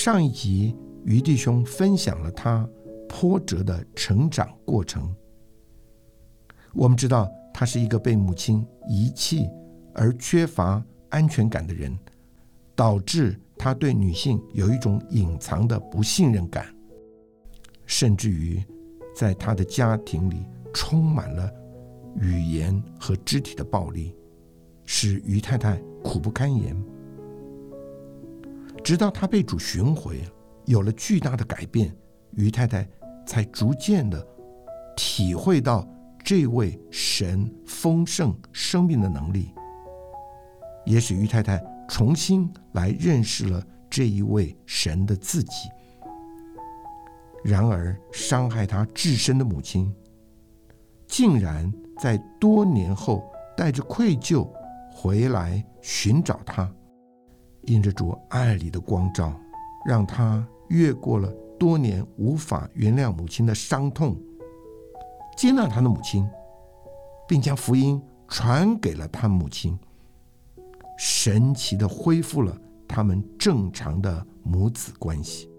上一集于弟兄分享了他波折的成长过程。我们知道他是一个被母亲遗弃而缺乏安全感的人，导致他对女性有一种隐藏的不信任感，甚至于在他的家庭里充满了语言和肢体的暴力，使于太太苦不堪言。直到他被主寻回，有了巨大的改变，于太太才逐渐的体会到这位神丰盛生命的能力，也使于太太重新来认识了这一位神的自己。然而，伤害他至深的母亲，竟然在多年后带着愧疚回来寻找他。因着主爱里的光照，让他越过了多年无法原谅母亲的伤痛，接纳他的母亲，并将福音传给了他母亲，神奇的恢复了他们正常的母子关系。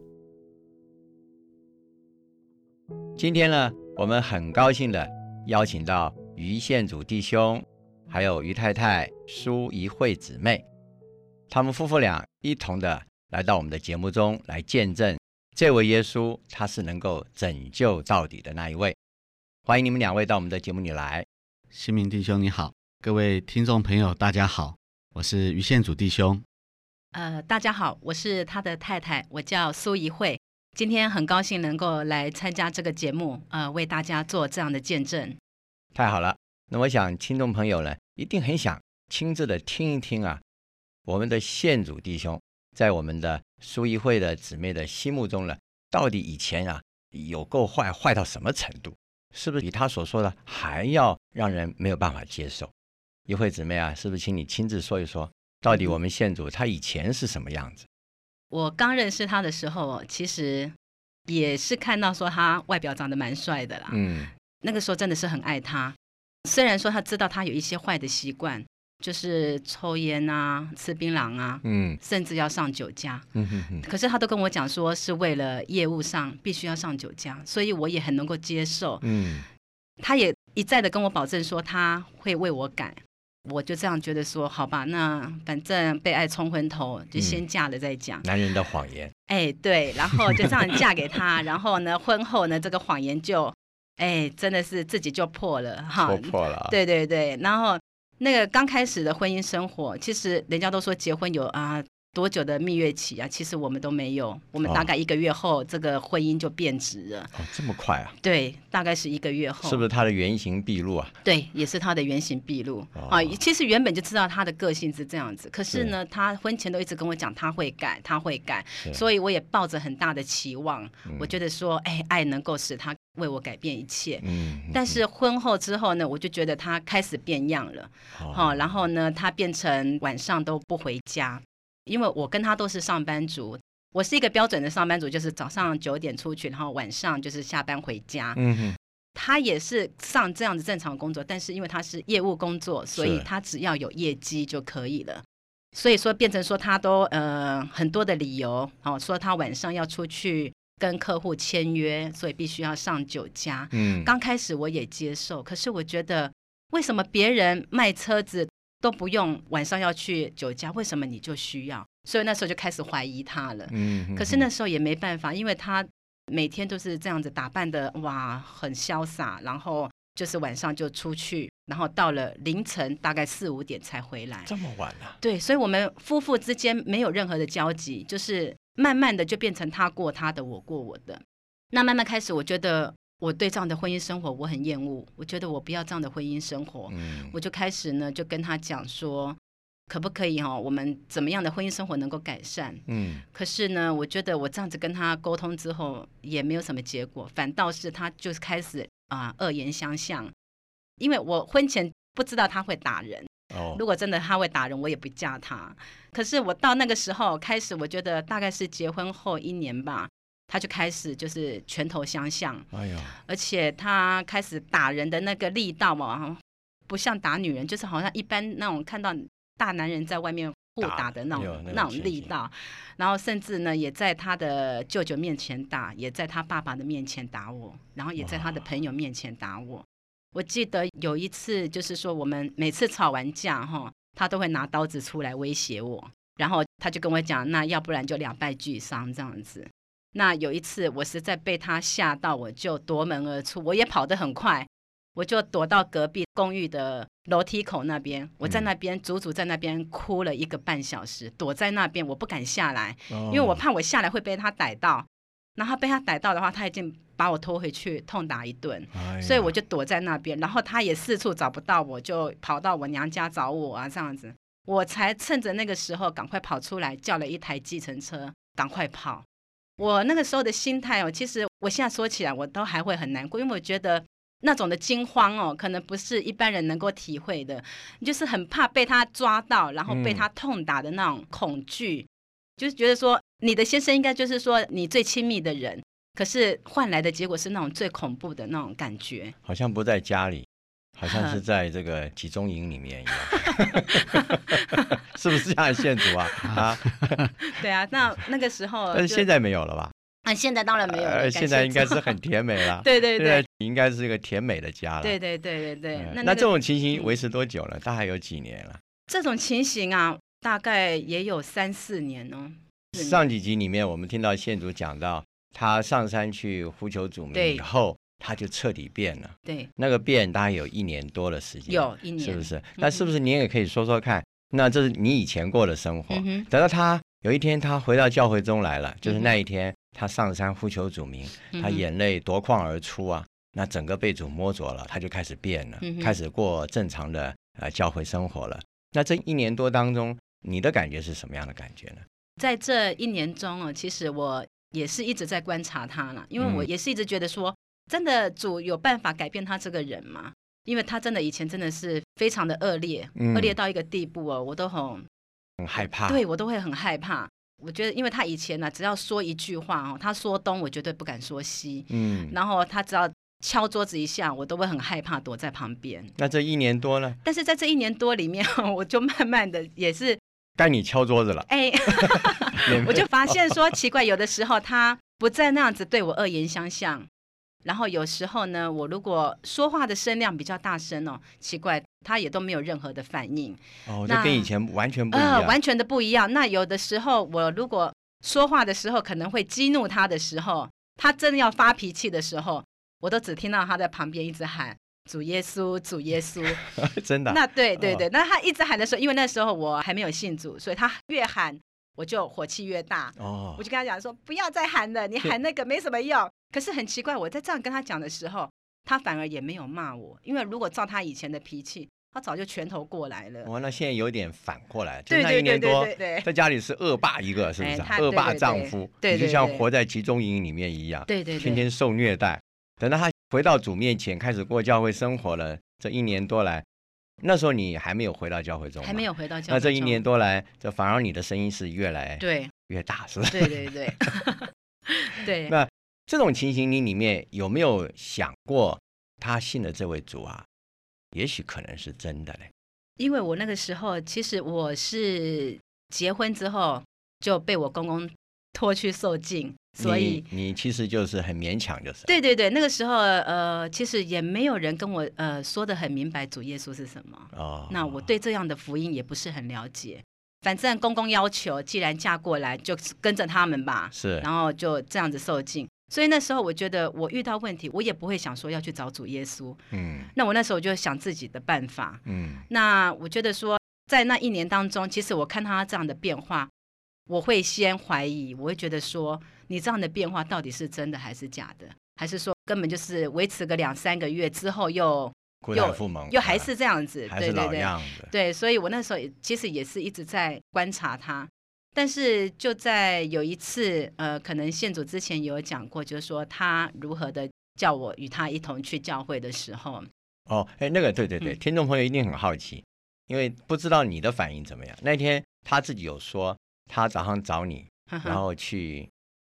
今天呢，我们很高兴的邀请到于宪祖弟兄，还有于太太苏怡慧姊妹。他们夫妇俩一同的来到我们的节目中来见证这位耶稣，他是能够拯救到底的那一位。欢迎你们两位到我们的节目里来。新民弟兄你好，各位听众朋友大家好，我是于宪祖弟兄。呃，大家好，我是他的太太，我叫苏怡慧。今天很高兴能够来参加这个节目，呃，为大家做这样的见证。太好了，那我想听众朋友呢，一定很想亲自的听一听啊。我们的县主弟兄，在我们的苏议会的姊妹的心目中呢，到底以前啊有够坏，坏到什么程度？是不是比他所说的还要让人没有办法接受？一会姊妹啊，是不是请你亲自说一说，到底我们县主他以前是什么样子？我刚认识他的时候，其实也是看到说他外表长得蛮帅的啦。嗯，那个时候真的是很爱他，虽然说他知道他有一些坏的习惯。就是抽烟啊，吃槟榔啊，嗯，甚至要上酒家，嗯哼哼。可是他都跟我讲说，是为了业务上必须要上酒家，所以我也很能够接受，嗯。他也一再的跟我保证说他会为我改，我就这样觉得说，好吧，那反正被爱冲昏头，就先嫁了再讲。男人的谎言，哎，对，然后就这样嫁给他，然后呢，婚后呢，这个谎言就，哎，真的是自己就破了哈，破了，对对对，然后。那个刚开始的婚姻生活，其实人家都说结婚有啊多久的蜜月期啊，其实我们都没有，我们大概一个月后，这个婚姻就变质了。哦，这么快啊？对，大概是一个月后。是不是他的原形毕露啊？对，也是他的原形毕露啊。其实原本就知道他的个性是这样子，可是呢，他婚前都一直跟我讲他会改，他会改，所以我也抱着很大的期望，我觉得说，哎，爱能够使他。为我改变一切，嗯，但是婚后之后呢，我就觉得他开始变样了，好，然后呢，他变成晚上都不回家，因为我跟他都是上班族，我是一个标准的上班族，就是早上九点出去，然后晚上就是下班回家，嗯哼，他也是上这样子正常工作，但是因为他是业务工作，所以他只要有业绩就可以了，所以说变成说他都呃很多的理由，哦，说他晚上要出去。跟客户签约，所以必须要上酒家。嗯，刚开始我也接受，可是我觉得，为什么别人卖车子都不用晚上要去酒家，为什么你就需要？所以那时候就开始怀疑他了。嗯，可是那时候也没办法，因为他每天都是这样子打扮的，哇，很潇洒，然后就是晚上就出去，然后到了凌晨大概四五点才回来。这么晚了？对，所以我们夫妇之间没有任何的交集，就是。慢慢的就变成他过他的，我过我的。那慢慢开始，我觉得我对这样的婚姻生活我很厌恶。我觉得我不要这样的婚姻生活。嗯，我就开始呢，就跟他讲说，可不可以哈，我们怎么样的婚姻生活能够改善？嗯，可是呢，我觉得我这样子跟他沟通之后，也没有什么结果，反倒是他就是开始啊恶言相向。因为我婚前不知道他会打人。如果真的他会打人，我也不嫁他。可是我到那个时候开始，我觉得大概是结婚后一年吧，他就开始就是拳头相向。哎呀！而且他开始打人的那个力道嘛，不像打女人，就是好像一般那种看到大男人在外面互打的那种那种力道，然后甚至呢也在他的舅舅面前打，也在他爸爸的面前打我，然后也在他的朋友面前打我。我记得有一次，就是说我们每次吵完架哈，他都会拿刀子出来威胁我，然后他就跟我讲，那要不然就两败俱伤这样子。那有一次我实在被他吓到，我就夺门而出，我也跑得很快，我就躲到隔壁公寓的楼梯口那边，我在那边足足在那边哭了一个半小时，躲在那边我不敢下来，因为我怕我下来会被他逮到，然后被他逮到的话，他已经把我拖回去痛打一顿。哎所以我就躲在那边，然后他也四处找不到我，就跑到我娘家找我啊，这样子，我才趁着那个时候赶快跑出来，叫了一台计程车，赶快跑。我那个时候的心态哦，其实我现在说起来，我都还会很难过，因为我觉得那种的惊慌哦，可能不是一般人能够体会的，你就是很怕被他抓到，然后被他痛打的那种恐惧，就是觉得说你的先生应该就是说你最亲密的人，可是换来的结果是那种最恐怖的那种感觉。好像不在家里，好像是 在这个集中营里面一样，是不是这样？县主啊啊！对啊，那那个时候，但是现在没有了吧？啊，现在当然没有了，呃，现在应该是很甜美了。对对对应该是一个甜美的家了。对对对对对嗯。那那个那这种情形维持多久了？大概有几年了？这种情形啊，大概也有三四年哦。上几集里面我们听到县主讲到，他上山去呼求主名以后，他就彻底变了。对，那个变大概有一年多的时间，有一年是不是？那是不是你也可以说说看？那这是你以前过的生活。嗯等到他有一天他回到教会中来了，就是那一天他上山呼求主名，他眼泪夺眶而出啊，那整个被主摸着了，他就开始变了，嗯开始过正常的呃教会生活了。那这一年多当中，你的感觉是什么样的感觉呢？在这一年中哦，其实我也是一直在观察他了，因为我嗯也是一直觉得说，真的主有办法改变他这个人吗？因为他真的以前真的是非常的恶劣，嗯恶劣到一个地步哦，我都很很害怕，对我都会很害怕。我觉得，因为他以前呢、只要说一句话哦，他说东，我绝对不敢说西。嗯，然后他只要敲桌子一下，我都会很害怕，躲在旁边。那这一年多呢，但是在这一年多里面，我就慢慢的也是，该你敲桌子了，哎，我就发现说奇怪，有的时候他不再那样子对我恶言相向，然后有时候呢，我如果说话的声量比较大声哦，奇怪，他也都没有任何的反应，哦，这那跟以前完全不一呃，样，完全的不一样。那有的时候我如果说话的时候可能会激怒他的时候，他真的要发脾气的时候，我都只听到他在旁边一直喊。主耶稣，主耶稣。真的啊。那对对哦对，那他一直喊的时候，因为那时候我还没有信主，所以他越喊我就火气越大。哦我，就跟他讲说，不要再喊了，你喊那个没什么用。可是很奇怪，我在这样跟他讲的时候，他反而也没有骂我，因为如果照他以前的脾气，他早就拳头过来了。哇，那现在有点反过来，就对那对对对一年多在家里是恶霸一个，是不是啊？哎恶霸丈夫，对对你就像活在集中营里面一样，对对对天天受虐待。等到他回到主面前，开始过教会生活了，这一年多来，那时候你还没有回到教会中，还没。有回到教会中。那这一年多来，这反而你的声音是越来对越大，是不是？对对对 对，那这种情形，你里面有没有想过，他信的这位主啊，也许可能是真的嘞？因为我那个时候其实我是结婚之后就被我公公拖去受尽，所以你你其实就是很勉强，就是。对对对，那个时候呃，其实也没有人跟我呃说的很明白主耶稣是什么。哦，那我对这样的福音也不是很了解。反正公公要求，既然嫁过来，就跟着他们吧。是然后就这样子受尽。所以那时候我觉得我遇到问题，我也不会想说要去找主耶稣。嗯那我那时候就想自己的办法。嗯那我觉得说，在那一年当中，其实我看他这样的变化，我会先怀疑，我会觉得说，你这样的变化到底是真的还是假的？还是说根本就是维持个两三个月之后又固态复萌，又还啊是这样子？还是老对对对。对，所以我那时候也其实也是一直在观察他，但是就在有一次，呃，可能县主之前也有讲过，就是说他如何的叫我与他一同去教会的时候，哦，哎，那个对对对，嗯听众朋友一定很好奇，因为不知道你的反应怎么样。那天他自己有说，他早上找你，然后去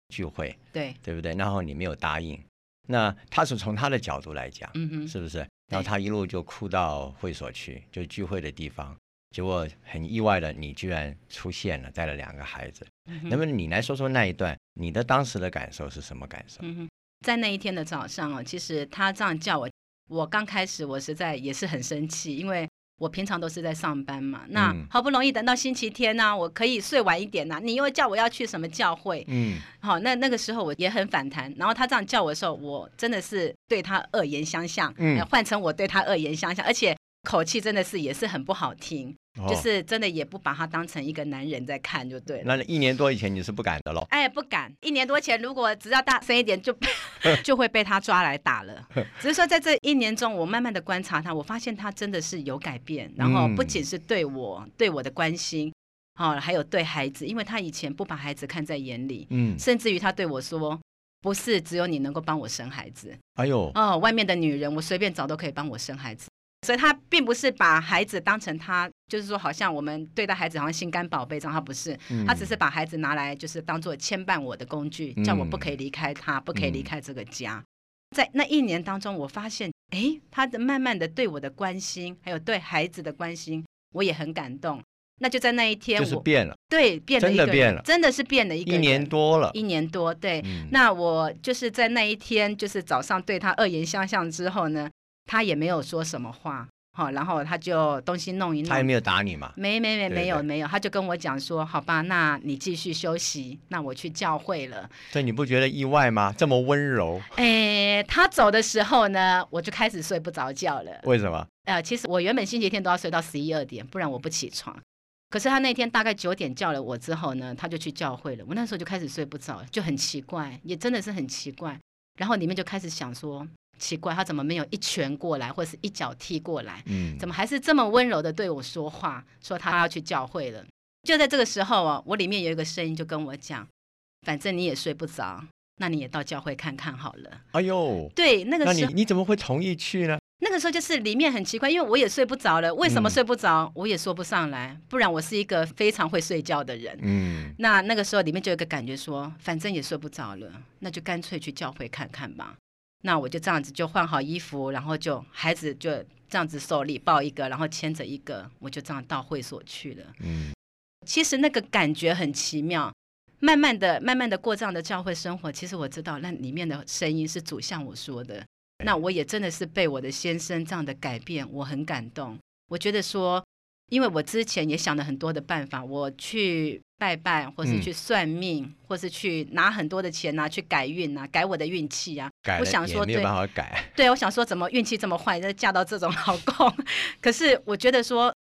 聚会，对，对不对？然后你没有答应，那他是从他的角度来讲，嗯哼，是不是？然后他一路就哭到会所去，就聚会的地方，结果很意外的，你居然出现了，带了两个孩子。嗯哼能不能你来说说那一段，你的当时的感受是什么感受？嗯，在那一天的早上哦，其实他这样叫我，我刚开始我实在也是很生气，因为我平常都是在上班嘛，那嗯。好不容易等到星期天呢、我可以睡晚一点呐、你又叫我要去什么教会，嗯，好，那那个时候我也很反弹，然后他这样叫我的时候，我真的是对他恶言相向，嗯。呃换成我对他恶言相向，而且口气真的是也是很不好听，哦就是真的也不把他当成一个男人在看就对了。那一年多以前你是不敢的喽？哎，不敢。一年多前，如果只要大声一点，就 就会被他抓来打了。只是说，在这一年中，我慢慢的观察他，我发现他真的是有改变。然后不仅是对我、对我的关心，哦，还有对孩子，因为他以前不把孩子看在眼里，嗯，甚至于他对我说。不是只有你能够帮我生孩子哎呦，哦，外面的女人我随便找都可以帮我生孩子，所以他并不是把孩子当成他，就是说好像我们对待孩子好像心肝宝贝这样，他不是，嗯他只是把孩子拿来就是当做牵绊我的工具，嗯叫我不可以离开他，不可以离开这个家。在那一年当中，我发现，哎，他的慢慢的对我的关心，还有对孩子的关心，我也很感动。那就在那一天就是我，变了，对变了一个人真的变了真的是变了一个一年多了。一年多，对。嗯那我就是在那一天，就是早上对他恶言相向之后呢，他也没有说什么话，好，然后他就东西弄一弄，他也没有打你嘛？没没没没有没有，他就跟我讲说，好吧，那你继续休息，那我去教会了。对你不觉得意外吗？这么温柔，哎，他走的时候呢，我就开始睡不着觉了。为什么？呃，其实我原本星期天都要睡到十一二点，不然我不起床。可是他那天大概九点叫了我之后呢，他就去教会了。我那时候就开始睡不着，就很奇怪，也真的是很奇怪。然后里面就开始想说，奇怪，他怎么没有一拳过来，或者是一脚踢过来？嗯，怎么还是这么温柔的对我说话，说他要去教会了？就在这个时候啊，我里面有一个声音就跟我讲，反正你也睡不着，那你也到教会看看好了。哎呦，对，那个时候，你怎么会同意去呢？那个时候就是里面很奇怪，因为我也睡不着了。为什么嗯睡不着？我也说不上来。不然我是一个非常会睡觉的人。嗯，那那个时候里面就有一个感觉说，反正也睡不着了，那就干脆去教会看看吧。那我就这样子就换好衣服，然后就孩子就这样子手里抱一个，然后牵着一个，我就这样到会所去了。嗯，其实那个感觉很奇妙。慢慢的、慢慢的过这样的教会生活，其实我知道那里面的声音是主向我说的。那我也真的是被我的先生这样的改变，我很感动。我觉得说，因为我之前也想了很多的办法，我去拜拜，或是嗯去算命，或是去拿很多的钱拿去改运啊，改我的运气啊。我想说，没有办法改。对，我想说怎么运气这么坏，就嫁到这种老公。可是我觉得说，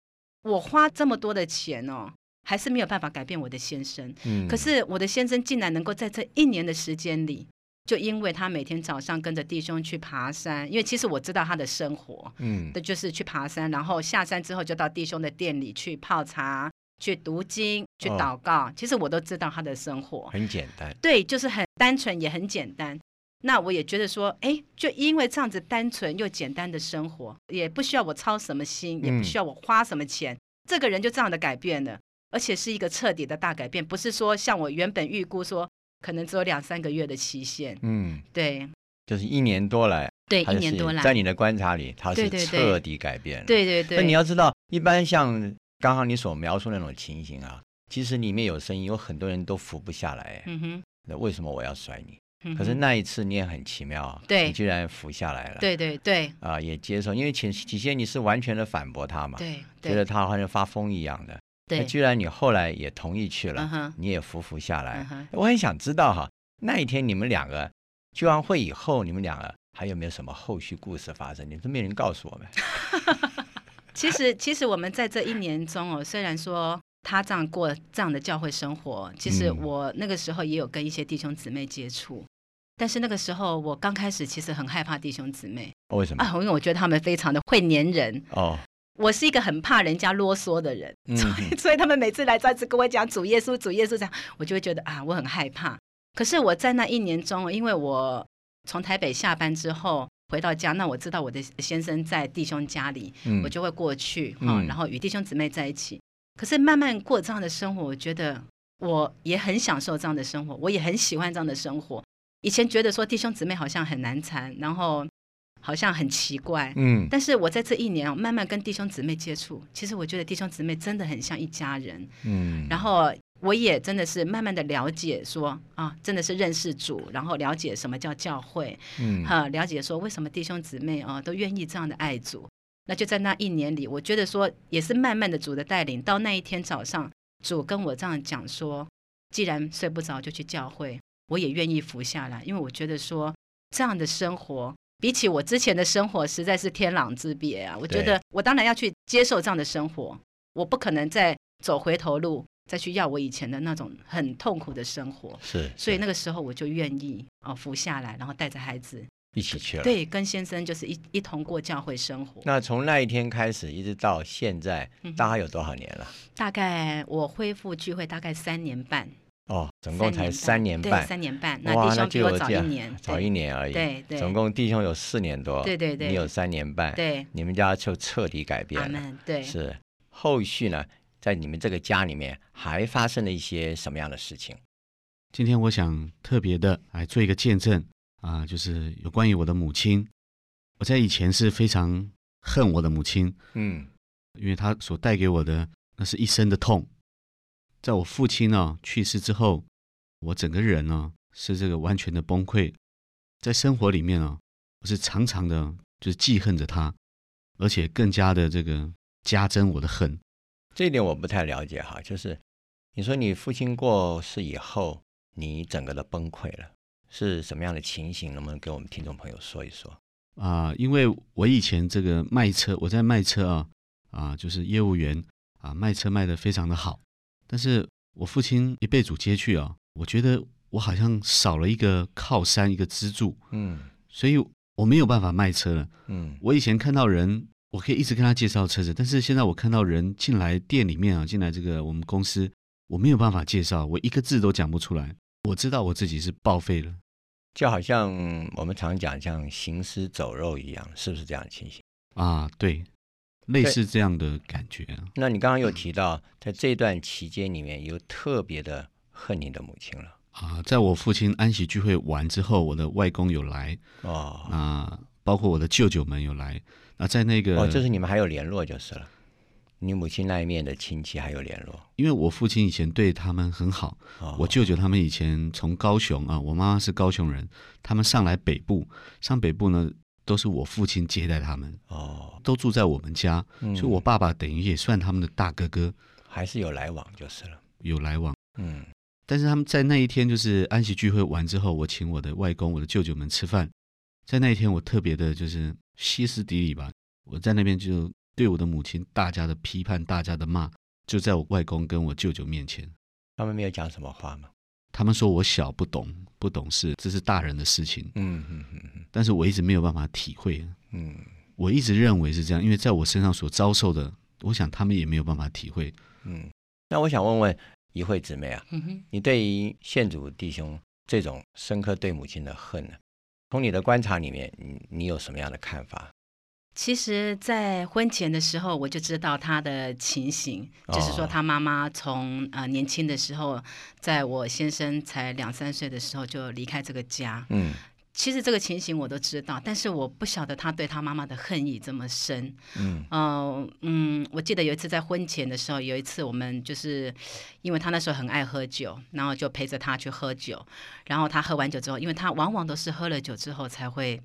我花这么多的钱哦，还是没有办法改变我的先生。嗯，可是我的先生竟然能够在这一年的时间里，就因为他每天早上跟着弟兄去爬山，因为其实我知道他的生活，嗯的就是去爬山，然后下山之后就到弟兄的店里去泡茶、去读经、去哦祷告。其实我都知道他的生活，很简单。对，就是很单纯也很简单。那我也觉得说，哎，就因为这样子单纯又简单的生活，也不需要我操什么心，也不嗯需要我花什么钱，这个人就这样的改变了，而且是一个彻底的大改变，不是说像我原本预估说可能只有两三个月的期限。嗯，对就是一年多来，对，一年多来，在你的观察里，他是彻底改变了。对对对，那你要知道，一般像刚刚你所描述那种情形啊，其实里面有声音，有很多人都扶不下来。嗯哼，那为什么我要甩你？嗯可是那一次你也很奇妙啊，对你居然服下来了。对对对啊，也接受，因为前起先你是完全的反驳他嘛，对觉得他好像发疯一样的。那对，居然你后来也同意去了，你也服服下来。我很想知道哈，那一天你们两个聚完会以后，你们两个还有没有什么后续故事发生？你都没人告诉我们。其实，其实我们在这一年中哦，虽然说他这样过这样的教会生活，其实嗯我那个时候也有跟一些弟兄姊妹接触，但是那个时候我刚开始其实很害怕弟兄姊妹为什么？啊，因为我觉得他们非常的会粘人，哦，我是一个很怕人家啰嗦的人，嗯所以 所以他们每次来再次跟我讲主耶稣主耶稣这样，我就会觉得啊，我很害怕。可是我在那一年中，因为我从台北下班之后回到家，那我知道我的先生在弟兄家里，嗯我就会过去哈、嗯然后与弟兄姊妹在一起。可是慢慢过这样的生活，我觉得我也很享受这样的生活，我也很喜欢这样的生活。以前觉得说弟兄姊妹好像很难缠，然后好像很奇怪。嗯，但是我在这一年哦，慢慢跟弟兄姊妹接触，其实我觉得弟兄姊妹真的很像一家人。嗯，然后我也真的是慢慢的了解说啊，真的是认识主，然后了解什么叫教会，嗯，哈，了解说为什么弟兄姊妹啊都愿意这样的爱主。那就在那一年里，我觉得说也是慢慢的主的带领，到那一天早上，主跟我这样讲说，既然睡不着就去教会，我也愿意服下来，因为我觉得说这样的生活。比起我之前的生活，实在是天壤之别啊！我觉得我当然要去接受这样的生活，我不可能再走回头路，再去要我以前的那种很痛苦的生活。是，所以那个时候我就愿意哦服下来，然后带着孩子一起去了。对，跟先生就是一一同过教会生活。那从那一天开始，一直到现在，大概有多少年了？大概我恢复聚会大概三年半。哦，总共才三年半，三年半。哇，那弟兄比我早一年，早一年而已。对对。总共弟兄有四年多，对对对。你有三年半，对。你们家就彻底改变了。对。是。后续呢，在你们这个家里面还发生了一些什么样的事情？今天我想特别的来做一个见证啊，就是有关于我的母亲。我在以前是非常恨我的母亲，嗯，因为她所带给我的那是一生的痛。在我父亲呢去世之后，我整个人呢是这个完全的崩溃，在生活里面呢，我是常常的就是记恨着他，而且更加的这个加增我的恨。这一点我不太了解哈，就是你说你父亲过世以后，你整个的崩溃了，是什么样的情形？能不能给我们听众朋友说一说？啊，因为我以前这个卖车，我在卖车啊，啊，就是业务员啊，卖车卖的非常的好。但是我父亲一被主接去啊，我觉得我好像少了一个靠山，一个支柱，嗯，所以我没有办法卖车了，嗯，我以前看到人，我可以一直跟他介绍车子，但是现在我看到人进来店里面啊，进来这个我们公司，我没有办法介绍，我一个字都讲不出来，我知道我自己是报废了，就好像我们常讲像行尸走肉一样，是不是这样的情形啊？对。类似这样的感觉。那你刚刚有提到，在这段期间里面有特别的恨你的母亲了啊！在我父亲安息聚会完之后，我的外公有来哦，那包括我的舅舅们有来。那在那个哦，就是你们还有联络就是了。你母亲那一面的亲戚还有联络，因为我父亲以前对他们很好。我舅舅他们以前从高雄啊，我妈妈是高雄人，他们上来北部，上北部呢。都是我父亲接待他们哦，都住在我们家，所以我爸爸等于也算他们的大哥哥，还是有来往就是了，有来往，嗯。但是他们在那一天就是安息聚会完之后，我请我的外公、我的舅舅们吃饭，在那一天我特别的就是歇斯底里吧，我在那边就对我的母亲大家的批判、大家的骂，就在我外公跟我舅舅面前，他们没有讲什么话吗？他们说我小不懂不懂事，这是大人的事情。嗯嗯嗯嗯。但是我一直没有办法体会。嗯。我一直认为是这样，因为在我身上所遭受的，我想他们也没有办法体会。嗯。那我想问问一慧姊妹啊，你对于现主弟兄这种深刻对母亲的恨呢？从你的观察里面，你你有什么样的看法？其实，在婚前的时候，我就知道他的情形，就是说他妈妈从呃年轻的时候，在我先生才两三岁的时候就离开这个家。嗯，其实这个情形我都知道，但是我不晓得他对他妈妈的恨意这么深。嗯，嗯嗯，我记得有一次在婚前的时候，有一次我们就是因为他那时候很爱喝酒，然后就陪着他去喝酒，然后他喝完酒之后，因为他往往都是喝了酒之后才会。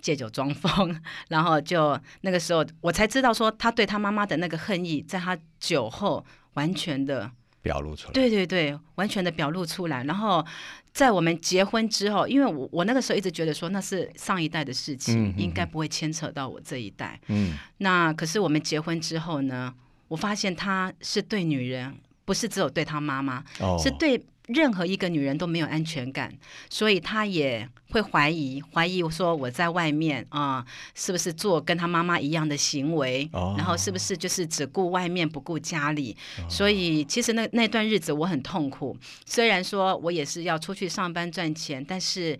借酒装疯，然后就那个时候，我才知道说他对他妈妈的那个恨意，在他酒后完全的表露出来。对对对，完全的表露出来。然后在我们结婚之后，因为我我那个时候一直觉得说那是上一代的事情，应该不会牵扯到我这一代。嗯，那可是我们结婚之后呢，我发现他是对女人，不是只有对他妈妈，是对。任何一个女人都没有安全感，所以她也会怀疑，怀疑我说我在外面啊，是不是做跟她妈妈一样的行为？然后是不是就是只顾外面不顾家里？所以其实那那段日子我很痛苦。虽然说我也是要出去上班赚钱，但是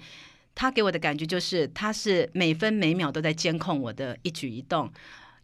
他给我的感觉就是他是每分每秒都在监控我的一举一动。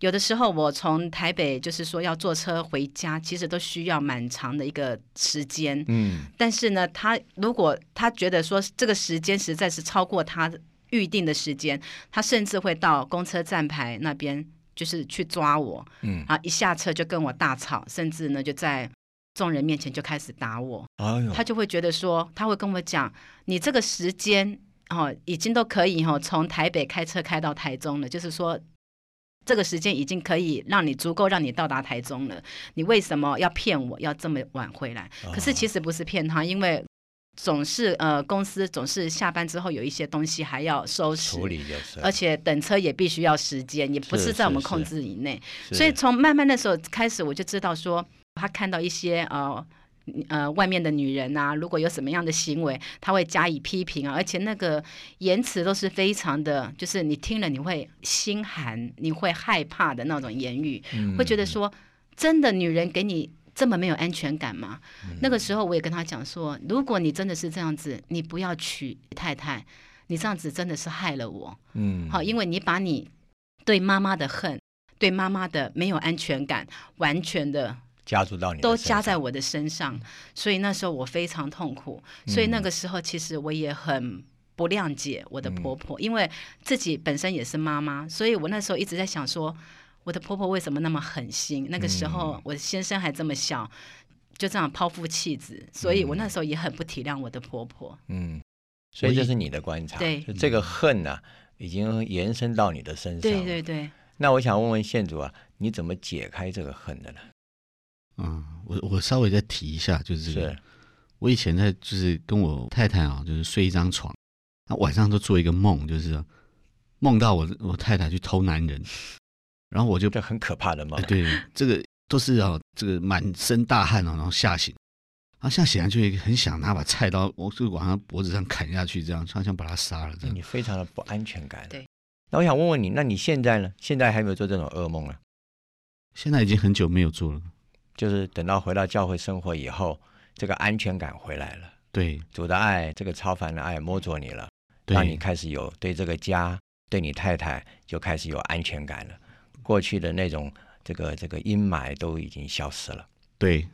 有的时候，我从台北就是说要坐车回家，其实都需要蛮长的一个时间。嗯，但是呢，他如果他觉得说这个时间实在是超过他预定的时间，他甚至会到公车站牌那边，就是去抓我，嗯，啊，一下车就跟我大吵，甚至呢就在众人面前就开始打我，他就会觉得说，他会跟我讲，你这个时间哦，已经都可以哈，从台北开车开到台中了，就是说。这个时间已经可以让你足够让你到达台中了，你为什么要骗我要这么晚回来？可是其实不是骗他，因为总是呃公司总是下班之后有一些东西还要收拾处理，就是，而且等车也必须要时间，也不是在我们控制以内。所以从慢慢的时候开始，我就知道说他看到一些呃。呃，外面的女人啊，如果有什么样的行为，他会加以批评啊，而且那个言辞都是非常的，就是你听了你会心寒，你会害怕的那种言语，会觉得说，真的女人给你这么没有安全感吗？那个时候我也跟他讲说，如果你真的是这样子，你不要娶太太，你这样子真的是害了我。嗯，好，因为你把你对妈妈的恨，对妈妈的没有安全感，完全的。加注到你都加在我的身上，所以那时候我非常痛苦。所以那个时候其实我也很不谅解我的婆婆，因为自己本身也是妈妈，所以我那时候一直在想说，我的婆婆为什么那么狠心？那个时候我先生还这么小，就这样抛夫弃子，所以我那时候也很不体谅我的婆婆。嗯，所以这是你的观察，对这个恨呢，已经延伸到你的身上。对对对。那我想问问县主啊，你怎么解开这个恨的呢？嗯，我我稍微再提一下，就是我以前在就是跟我太太啊，就是睡一张床，那晚上都做一个梦，就是梦到我我太太去偷男人，然后我就这很可怕的梦。对，这个都是啊，这个满身大汗啊，然后吓醒，然后吓醒来就很想拿把菜刀，我就往他脖子上砍下去，这样他想把他杀了。这样你非常的不安全感。对，那我想问问你，那你现在呢？现在还没有做这种噩梦了？现在已经很久没有做了。就是等到回到教会生活以后，这个安全感回来了。对，主的爱，这个超凡的爱摸着你了，让你开始有对这个家、对你太太就开始有安全感了。过去的那种这个这个阴霾都已经消失了。对，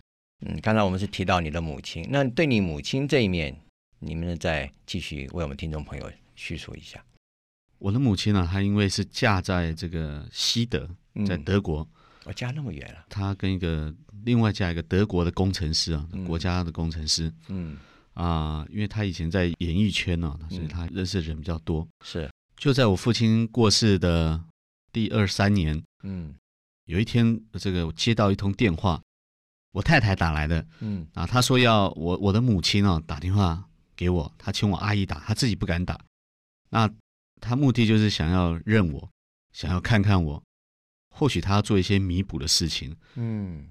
嗯，刚才我们是提到你的母亲，那对你母亲这一面，你们再继续为我们听众朋友叙述一下。我的母亲呢，她因为是嫁在这个西德，在德国。我家那么远了，他跟一个另外嫁一个德国的工程师啊，国家的工程师。嗯啊，因为他以前在演艺圈呢，所以他认识的人比较多。是，就在我父亲过世的第二三年，嗯，有一天这个接到一通电话，我太太打来的。嗯啊，她说要我我的母亲啊打电话给我，她请我阿姨打，她自己不敢打。那他目的就是想要认我，想要看看我。或许他要做一些弥补的事情。嗯，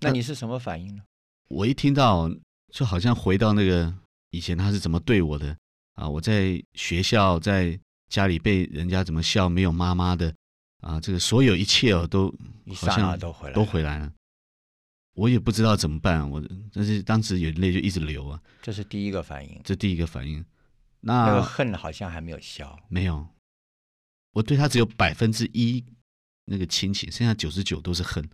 那你是什么反应呢？我一听到，就好像回到那个以前他是怎么对我的啊！我在学校，在家里被人家怎么笑，没有妈妈的啊！这个所有一切哦，都好像都回来，都回来了。我也不知道怎么办，我但是当时眼泪就一直流啊。这是第一个反应，这第一个反应。那个恨好像还没有消，没有。我对他只有百分之一。那个亲情，剩下九十九都是恨。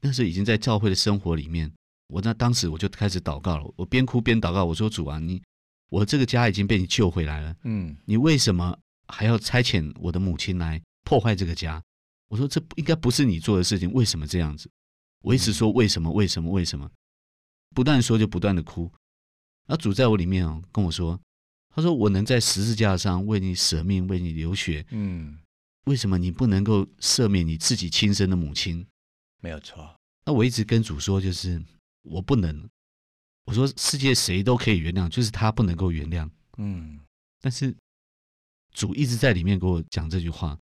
那时候已经在教会的生活里面，我那当时我就开始祷告了。我边哭边祷告，我说：“主啊，你我这个家已经被你救回来了，嗯，你为什么还要差遣我的母亲来破坏这个家？”我说：“这应该不是你做的事情，为什么这样子？”我一直说：“为什么？为什么？为什么？”不断说就不断的哭。那主在我里面哦跟我说：“他说我能在十字架上为你舍命，为你流血，嗯。”为什么你不能够赦免你自己亲生的母亲？没有错。那我一直跟主说，就是我不能。我说世界谁都可以原谅，就是他不能够原谅。嗯。但是主一直在里面给我讲这句话。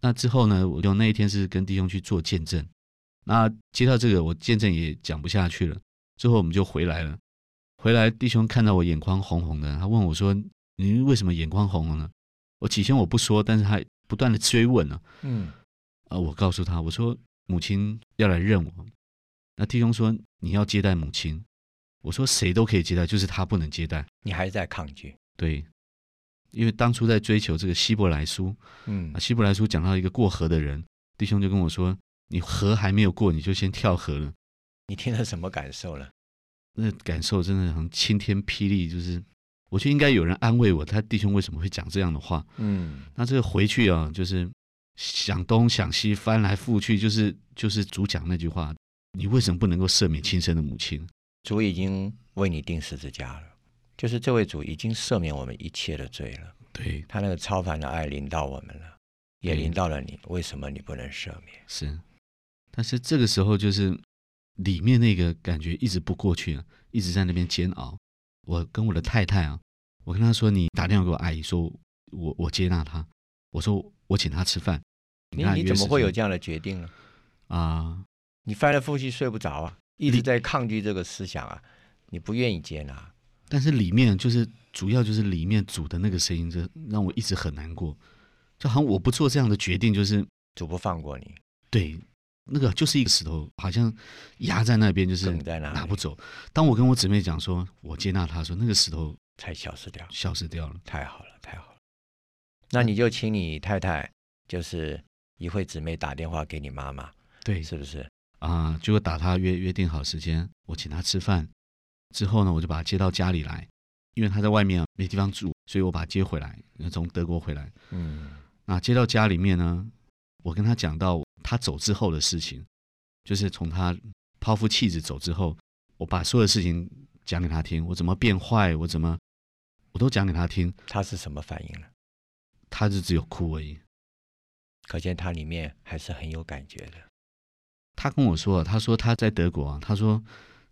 那之后呢？我就那一天是跟弟兄去做见证。那接到这个，我见证也讲不下去了。最后我们就回来了。回来，弟兄看到我眼眶红红的，他问我说：“你为什么眼眶红红呢？”我起先我不说，但是他。不断的追问呢，嗯，啊，我告诉他，我说母亲要来认我，那弟兄说你要接待母亲，我说谁都可以接待，就是他不能接待，你还在抗拒？对，因为当初在追求这个希伯来书，嗯，啊，希伯来书讲到一个过河的人，弟兄就跟我说，你河还没有过，你就先跳河了，你听了什么感受了？那感受真的很晴天霹雳，就是我觉得应该有人安慰我，他弟兄为什么会讲这样的话？嗯，那这个回去啊，就是想东想西，翻来覆去，就是就是主讲那句话：你为什么不能够赦免亲生的母亲？主已经为你定十字架了，就是这位主已经赦免我们一切的罪了。对，他那个超凡的爱临到我们了，也临到了你，为什么你不能赦免？是。但是这个时候就是里面那个感觉一直不过去啊，一直在那边煎熬。我跟我的太太啊，我跟他说：“你打电话给我阿姨，说我我接纳她。”我说：“我请她吃饭。你你怎么会有这样的决定呢？啊？你翻来覆去睡不着啊，一直在抗拒这个思想啊，你不愿意接纳。但是里面就是主要就是里面主的那个声音，这让我一直很难过。就好像我不做这样的决定，就是主不放过你，对那个就是一个石头，好像压在那边，就是拿不走。当我跟我姊妹讲说我接纳她的时候，那个石头才消失掉。消失掉了。太好了，太好了。那你就请你太太，就是一会姊妹打电话给你妈妈，对是不是？啊，结果打她约约定好时间，我请她吃饭。之后呢，我就把她接到家里来，因为她在外面啊没地方住，所以我把她接回来，从德国回来。嗯那接到家里面呢，我跟他讲到他走之后的事情，就是从他抛夫弃子走之后，我把所有的事情讲给他听，我怎么变坏，我怎么我都讲给他听，他是什么反应呢？他就只有哭而已。可见他里面还是很有感觉的。他跟我说，他说他在德国啊，他说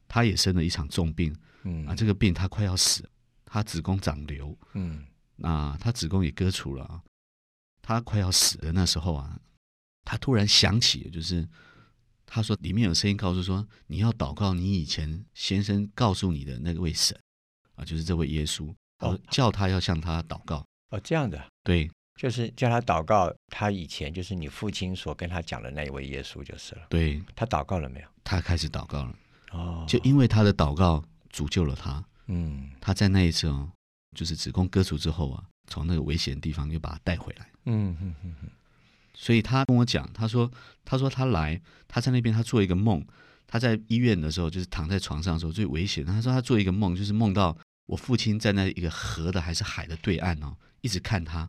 他也生了一场重病。嗯。啊，这个病他快要死了，他子宫长瘤，嗯。那他子宫也割除了啊，他快要死的那时候啊，他突然想起，就是他说里面有声音告诉说，你要祷告你以前先生告诉你的那位神。啊，就是这位耶稣，哦。叫他要向他祷告，哦，这样的，对。就是叫他祷告，他以前就是你父亲所跟他讲的那一位耶稣就是了。对，他祷告了没有？他开始祷告了，哦，就因为他的祷告主救了他，嗯。他在那一次哦，就是子宫割除之后啊，从那个危险的地方又把他带回来。嗯嗯嗯嗯，所以他跟我讲，他说，他说他来，他在那边他做一个梦，他在医院的时候就是躺在床上的时候最危险。他说他做一个梦，就是梦到我父亲在那一个河的还是海的对岸哦，一直看他，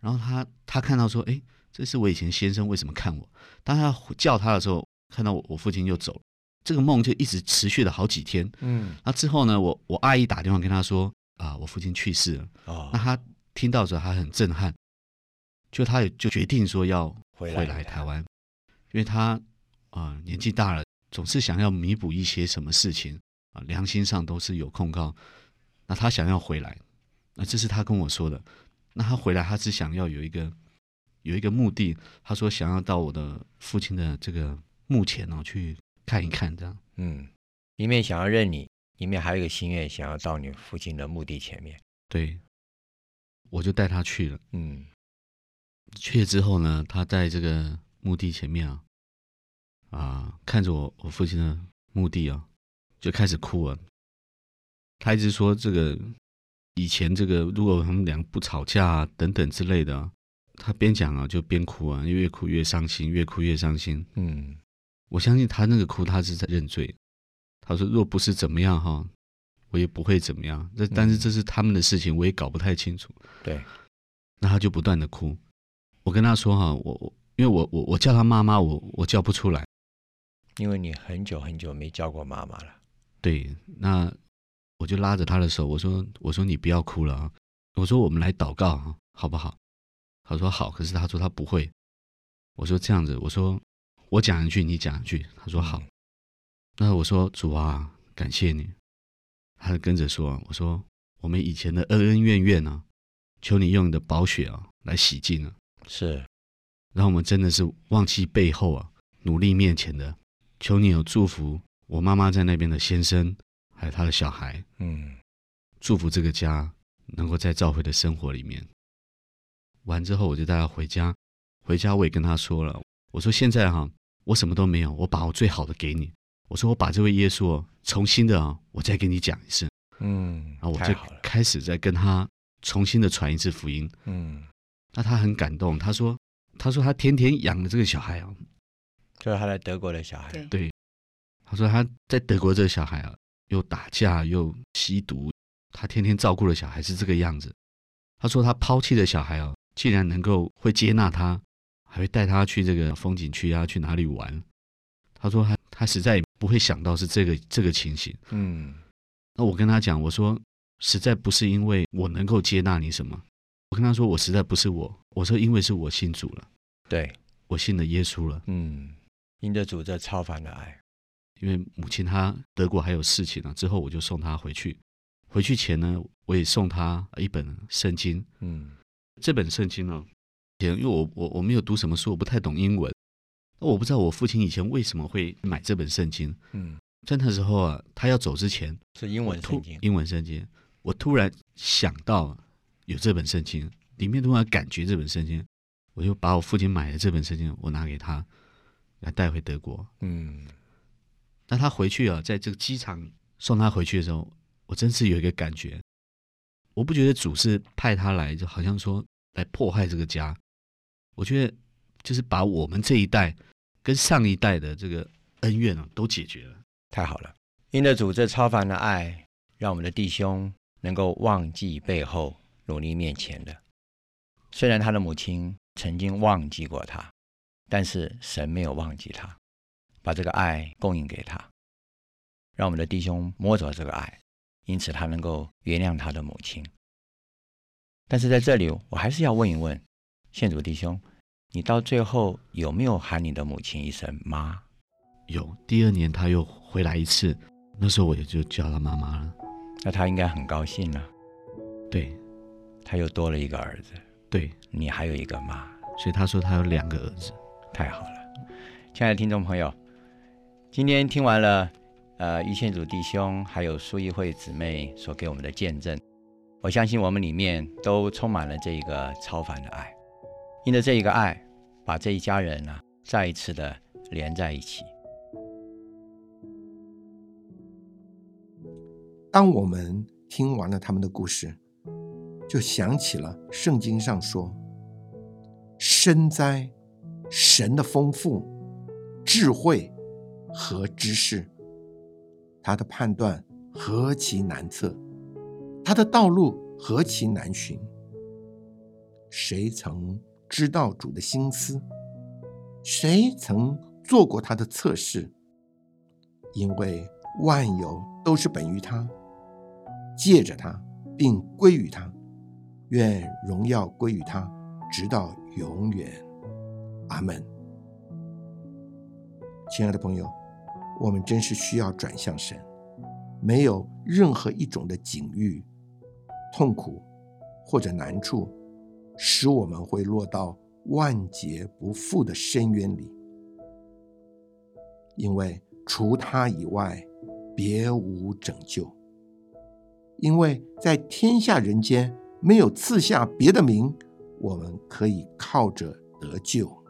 然后他他看到说，哎，这是我以前先生为什么看我？当他叫他的时候，看到我我父亲就走了，这个梦就一直持续了好几天。嗯那之后呢，我我阿姨打电话跟他说，啊，我父亲去世了。哦那，他听到的时候，他很震撼，就他也就决定说要回回来台湾，因为他啊、呃年纪大了，总是想要弥补一些什么事情啊、良心上都是有控告，那他想要回来，那这是他跟我说的。那他回来，他只想要有一个有一个目的，他说想要到我的父亲的这个墓前哦去看一看，这样嗯，一面想要认你，一面还有一个心愿，想要到你父亲的墓地前面。对，我就带他去了。嗯去了之后呢，他在这个墓地前面啊，啊，看着我我父亲的墓地啊，就开始哭啊。他一直说这个以前这个如果他们俩不吵架啊等等之类的啊，他边讲啊就边哭啊，越哭越伤心，越哭越伤心。嗯我相信他那个哭，他是在认罪。他说若不是怎么样哈，我也不会怎么样。那但是这是他们的事情，我也搞不太清楚。对，那他就不断的哭。我跟他说哈，我我因为我我我叫他妈妈，我我叫不出来。因为你很久很久没叫过妈妈了。对，那我就拉着他的手，我说我说你不要哭了啊，我说我们来祷告啊，好不好？他说好，可是他说他不会。我说这样子，我说我讲一句，你讲一句。他说好。那我说主啊，感谢你。他就跟着说，我说我们以前的恩恩怨怨呢、求你用你的宝血啊来洗净啊。是，让我们真的是忘记背后啊，努力面前的。求你有祝福我妈妈在那边的先生，还有他的小孩，嗯祝福这个家能够在召回的生活里面。完之后，我就带他回家。回家我也跟他说了，我说现在哈、我什么都没有，我把我最好的给你。我说我把这位耶稣哦重新的啊，我再跟你讲一次。嗯，然后我就。开始再跟他重新的传一次福音。嗯，那他很感动，他说，他说他天天养的这个小孩啊，就是他在德国的小孩。对他说他在德国这个小孩啊，又打架又吸毒，他天天照顾的小孩是这个样子。他说他抛弃的小孩哦，竟然能够会接纳他，还会带他去这个风景区啊，去哪里玩。他说他他实在不会想到是这个这个情形。嗯，那我跟他讲，我说实在不是因为我能够接纳你什么，我跟他说我实在不是我，我说因为是我信主了，对我信了耶稣了。嗯，因着主这超凡的爱，因为母亲她德国还有事情呢，之后我就送她回去。回去前呢，我也送她一本圣经。嗯，这本圣经呢，因为我我我没有读什么书，我不太懂英文，那我不知道我父亲以前为什么会买这本圣经。嗯，在那时候啊，他要走之前是英文圣经，英文圣经，我突然想到有这本圣经，里面突然感觉这本圣经，我就把我父亲买的这本圣经，我拿给他，来带回德国。嗯，那他回去啊，在这个机场送他回去的时候，我真是有一个感觉，我不觉得主是派他来，就好像说来迫害这个家，我觉得就是把我们这一代跟上一代的这个恩怨啊都解决了。太好了！因着主这超凡的爱，让我们的弟兄能够忘记背后，努力面前的。虽然他的母亲曾经忘记过他，但是神没有忘记他，把这个爱供应给他，让我们的弟兄摸着这个爱，因此他能够原谅他的母亲。但是在这里，我还是要问一问献主弟兄，你到最后有没有喊你的母亲一声妈？有第二年他又回来一次，那时候我也就叫他妈妈了。那他应该很高兴了，对他又多了一个儿子。对，你还有一个妈，所以他说他有两个儿子。太好了，亲爱的听众朋友，今天听完了呃一线组弟兄还有苏议会姊妹所给我们的见证，我相信我们里面都充满了这一个超凡的爱，因着这一个爱，把这一家人呢、再一次的连在一起。当我们听完了他们的故事，就想起了圣经上说：“深哉，神的丰富、智慧和知识，他的判断何其难测，他的道路何其难寻。谁曾知道主的心思？谁曾做过他的测试？因为万有都是本于他。”借着他，并归于他，愿荣耀归于他，直到永远。阿门。亲爱的朋友，我们真是需要转向神。没有任何一种的境遇、痛苦或者难处，使我们会落到万劫不复的深渊里，因为除他以外，别无拯救。因为在天下人间没有赐下别的名，我们可以靠着得救。